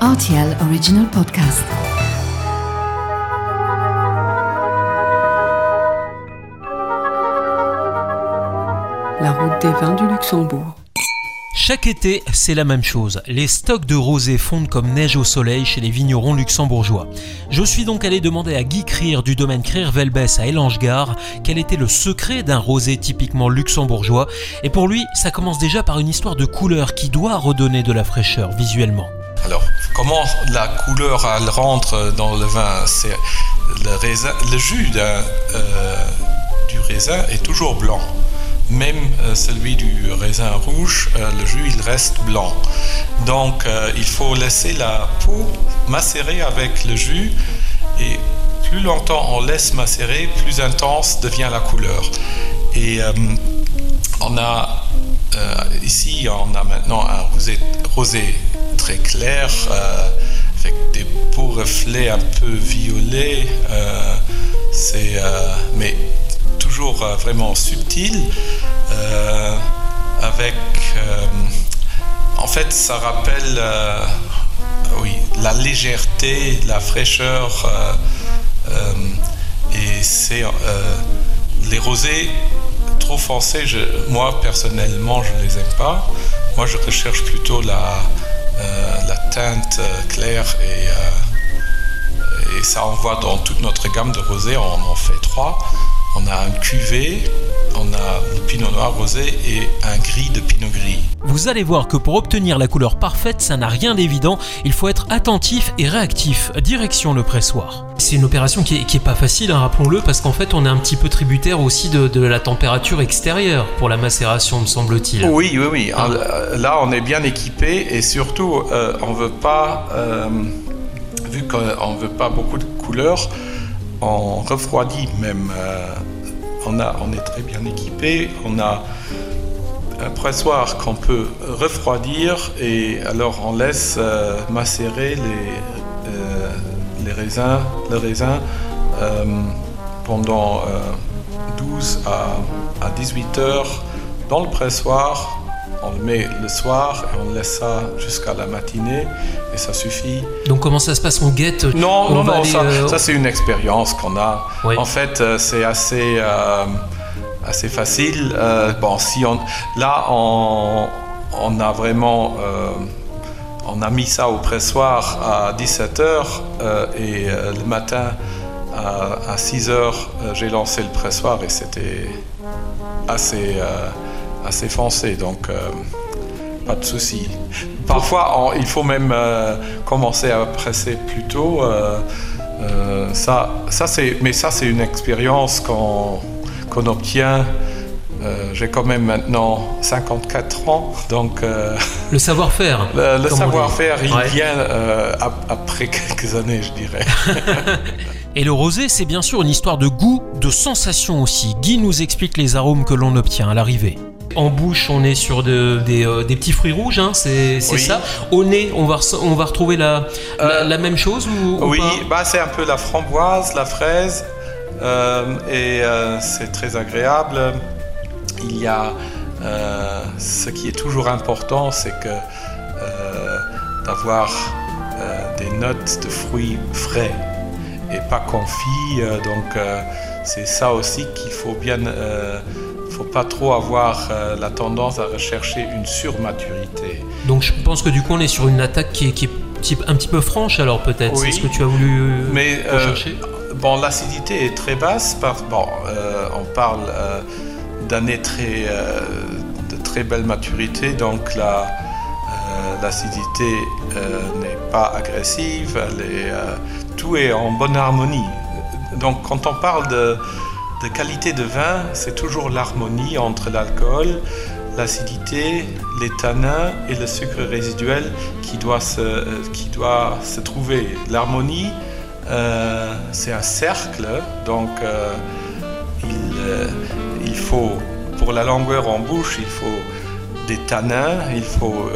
RTL Original Podcast. La route des vins du Luxembourg. Chaque été, c'est la même chose. Les stocks de rosé fondent comme neige au soleil chez les vignerons luxembourgeois. Je suis donc allé demander à Guy Crier du domaine Crier-Velbès à Elangegard quel était le secret d'un rosé typiquement luxembourgeois. Et pour lui, ça commence déjà par une histoire de couleur qui doit redonner de la fraîcheur visuellement. Alors, comment la couleur elle rentre dans le vin? Le, jus euh, du raisin est toujours blanc. Même euh, celui du raisin rouge, euh, le jus il reste blanc. Donc, il faut laisser la peau macérer avec le jus et plus longtemps on laisse macérer, plus intense devient la couleur. Et on a ici, on a maintenant un rosé très clair euh, avec des beaux reflets un peu violets. euh, c'est, euh, mais toujours vraiment subtil. avec, en fait, ça rappelle, oui, la légèreté, la fraîcheur. et c'est les rosés trop foncés. je- moi personnellement, je les aime pas. Moi, je recherche plutôt la, la teinte euh, claire et, euh, et ça on voit dans toute notre gamme de rosés. On en fait trois. On a un cuvée, on a pinot noir rosé et un gris de pinot gris. Vous allez voir que pour obtenir la couleur parfaite, ça n'a rien d'évident. Il faut être attentif et réactif. Direction le pressoir. C'est une opération qui est, qui est pas facile, hein, rappelons-le, parce qu'en fait, on est un petit peu tributaire aussi de, de la température extérieure pour la macération, me semble-t-il. Oui, oui, oui. Euh, Là, on est bien équipé et surtout, euh, on veut pas, euh, vu qu'on veut pas beaucoup de couleurs, on refroidit même. euh, on, est très bien équipé. On a un pressoir qu'on peut refroidir et alors on laisse euh, macérer les, euh, les raisins, le raisin euh, pendant euh, 12 à, à 18 heures dans le pressoir. On le met le soir et on laisse ça jusqu'à la matinée et ça suffit. Donc comment ça se passe On guette Non, on non, non, aller, ça, euh, ça, c'est une expérience qu'on a. En fait, euh, c'est assez, euh, assez facile. Euh, bon, si on, là, on, on a vraiment, on a mis ça au pressoir à 17 h et euh, le matin à, à 6 h j'ai lancé le pressoir et c'était assez, assez foncé. Donc. euh, pas de souci. Parfois, on- il faut même euh, commencer à presser plus tôt. euh, ça, ça c'est, mais ça, c'est une expérience qu'on, qu'on obtient. Euh, j'ai quand même maintenant 54 ans, donc euh, Le savoir-faire. le, savoir-faire, il Ouais. vient euh, ap- après quelques années, je dirais. Et le rosé, c'est bien sûr une histoire de goût, de sensation aussi. Guy nous explique les arômes que l'on obtient à l'arrivée. En bouche, on est sur de- des, euh, des petits fruits rouges, hein, c'est Oui. ça. Au nez, on va, ressa- on va retrouver la, la, Euh, la même chose ou, ou Oui, bah, c'est un peu la framboise, la fraise, euh, et c'est très agréable. Il y a ce qui est toujours important, c'est que d'avoir des notes de fruits frais et pas confits. donc c'est ça aussi qu'il faut bien. euh, faut pas trop avoir euh, la tendance à rechercher une surmaturité. Donc je pense que du coup, on est sur une attaque qui est, qui est petit- un petit peu franche alors peut-être. Oui. C'est ce que tu as voulu euh, Mais euh, rechercher bon, l'acidité est très basse. Par, bon, euh, on parle euh, d'années très, euh, de très belle maturité, donc la, euh, l'acidité euh, n'est pas agressive. Elle est, euh, tout est en bonne harmonie. Donc, quand on parle de, de qualité de vin, c'est toujours l'harmonie entre l'alcool, l'acidité, les tanins et le sucre résiduel qui doit se, euh, qui doit se trouver. L'harmonie, euh, c'est un cercle, donc euh, il, faut, pour la longueur en bouche, il faut des tanins, il faut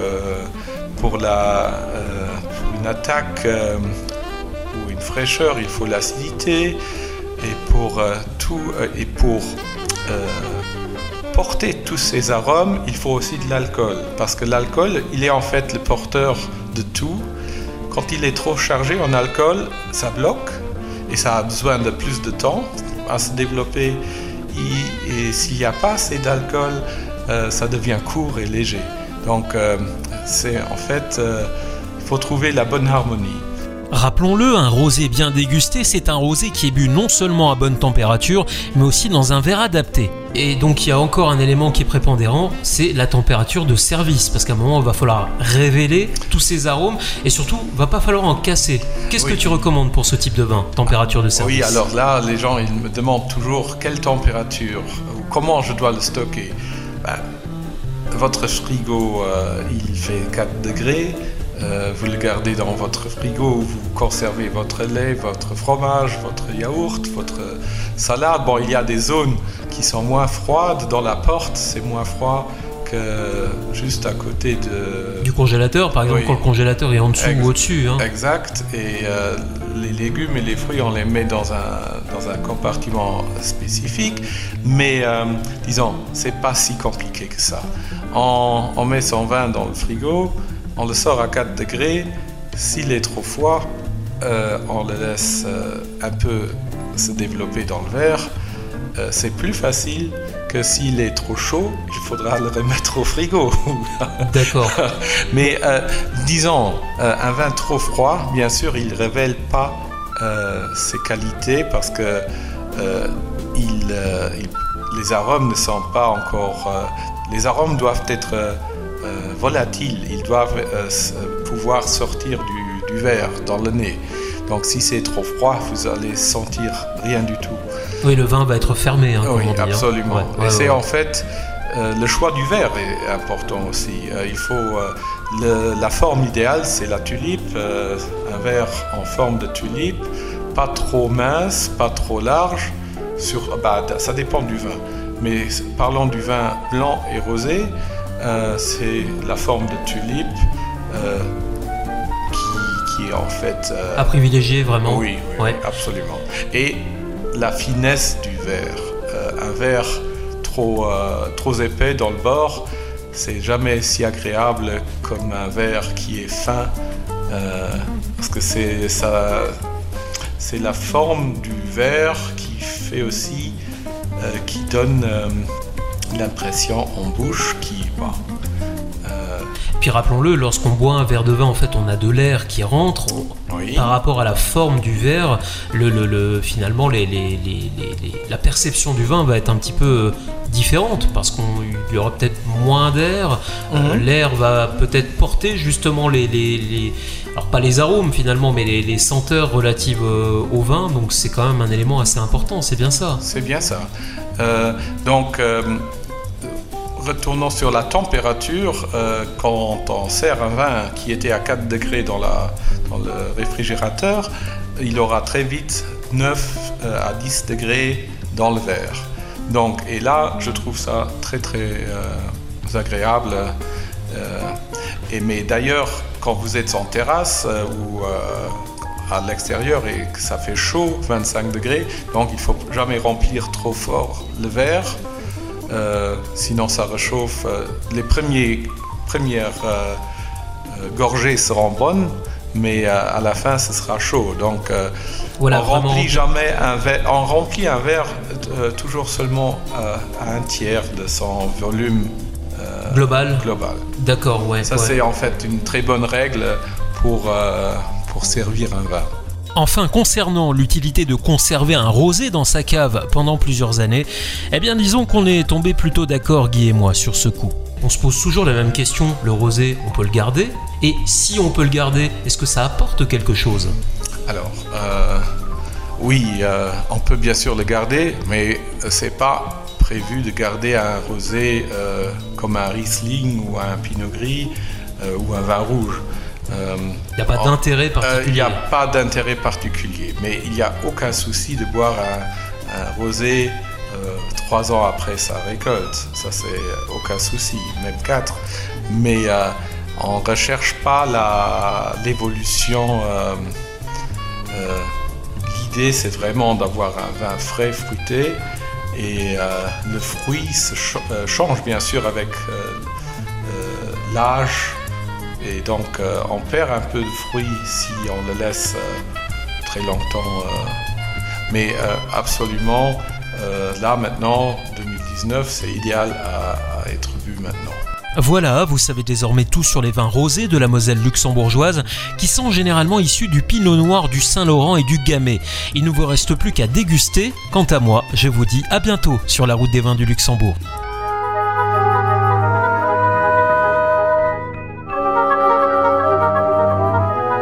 pour, la, pour une attaque ou une fraîcheur, il faut l'acidité, et pour euh, tout, euh, et pour euh, porter tous ces arômes, il faut aussi de l'alcool, parce que l'alcool, il est en fait le porteur de tout. quand il est trop chargé en alcool, ça bloque et ça a besoin de plus de temps à se développer. Et, s'il n'y a pas assez d'alcool, ça devient court et léger. Donc, c'est en fait, il faut trouver la bonne harmonie. Rappelons-le, un rosé bien dégusté, c'est un rosé qui est bu non seulement à bonne température, mais aussi dans un verre adapté. Et donc il y a encore un élément qui est prépondérant, c'est la température de service, parce qu'à un moment il va falloir révéler tous ces arômes et surtout il va pas falloir en casser. Qu'est-ce que tu recommandes pour ce type de vin, température de service? Oui, alors là les gens ils me demandent toujours quelle température, comment je dois le stocker. Ben, votre frigo euh, il fait 4 degrés, euh, vous le gardez dans votre frigo, vous conservez votre lait, votre fromage, votre yaourt, votre salade. Bon, il y a des zones qui sont moins froides. Dans la porte, c'est moins froid que juste à côté de... Du congélateur, par exemple, quand le congélateur est en dessous ou au-dessus. Hein. Exact. Et euh, les légumes et les fruits, on les met dans un, dans un compartiment spécifique. Mais, euh, disons, c'est pas si compliqué que ça. On, on met son vin dans le frigo on le sort à 4 degrés. S'il est trop froid, euh, on le laisse euh, un peu se développer dans le verre. Euh, c'est plus facile que s'il est trop chaud, il faudra le remettre au frigo. D'accord. Mais disons, un vin trop froid, bien sûr, il ne révèle pas ses qualités parce que les arômes ne sont pas encore... les arômes doivent être volatiles, ils doivent euh, pouvoir sortir du, verre dans le nez. Donc si c'est trop froid, vous allez sentir rien du tout. Oui, le vin va être fermé. Hein, oui, hein. absolument. Et c'est en fait euh, le choix du verre est important aussi. il faut la forme idéale, c'est la tulipe, un verre en forme de tulipe, pas trop mince, pas trop large. Sur, bah, ça dépend du vin. Mais parlons du vin blanc et rosé, euh, c'est la forme de tulipe euh, qui, est en fait... Euh, à privilégier vraiment Oui, absolument. Et la finesse du verre. un verre trop, trop épais dans le bord, c'est jamais si agréable comme un verre qui est fin, parce que c'est ça, c'est la forme du verre qui fait aussi, qui donne l'impression en bouche qui Euh, Puis rappelons-le, lorsqu'on boit un verre de vin, en fait, on a de l'air qui rentre. Par rapport à la forme du verre, le, le, finalement, les, les, la perception du vin va être un petit peu différente parce qu'il y aura peut-être moins d'air. Euh, mhm. L'air va peut-être porter justement les, alors pas les arômes finalement, mais les, senteurs relatives euh, au vin. Donc c'est quand même un élément assez important. C'est bien ça. C'est bien ça. donc retournons sur la température, euh, quand on sert un vin qui était à 4 degrés dans, la, dans le réfrigérateur, il aura très vite 9 euh, à 10 degrés dans le verre. Donc, et là, je trouve ça très très euh, agréable. et, mais d'ailleurs, quand vous êtes en terrasse ou à l'extérieur et que ça fait chaud, 25 degrés, donc il faut jamais remplir trop fort le verre sinon ça réchauffe. Euh, les premiers, premières euh, gorgées seront bonnes, mais à la fin ce sera chaud. Donc on remplit jamais un verre, on remplit un verre toujours seulement à un tiers de son volume global. global. D'accord, ouais. Ça c'est en fait une très bonne règle pour, pour servir un vin. Enfin, concernant l'utilité de conserver un rosé dans sa cave pendant plusieurs années, eh bien disons qu'on est tombé plutôt d'accord Guy et moi sur ce coup. On se pose toujours la même question, le rosé, on peut le garder? Et si on peut le garder, est-ce que ça apporte quelque chose? Alors, euh, oui, euh, on peut bien sûr le garder, mais c'est pas prévu de garder un rosé euh, comme un Riesling ou un Pinot Gris ou un vin rouge. Euh, il n'y a pas d'intérêt euh, particulier. Il n'y a pas d'intérêt particulier, mais il n'y a aucun souci de boire un, rosé euh, trois ans après sa récolte. Ça, c'est aucun souci, même quatre. Mais on ne recherche pas l'évolution. L'idée, c'est vraiment d'avoir un vin frais, fruité. Et le fruit se change bien sûr avec l'âge Et donc on perd un peu de fruit si on le laisse très longtemps. mais absolument, là maintenant, 2019, c'est idéal à être bu maintenant. Voilà, vous savez désormais tout sur les vins rosés de la Moselle luxembourgeoise qui sont généralement issus du Pinot Noir, du Saint-Laurent et du Gamay. Il ne vous reste plus qu'à déguster. Quant à moi, je vous dis à bientôt sur la route des vins du Luxembourg.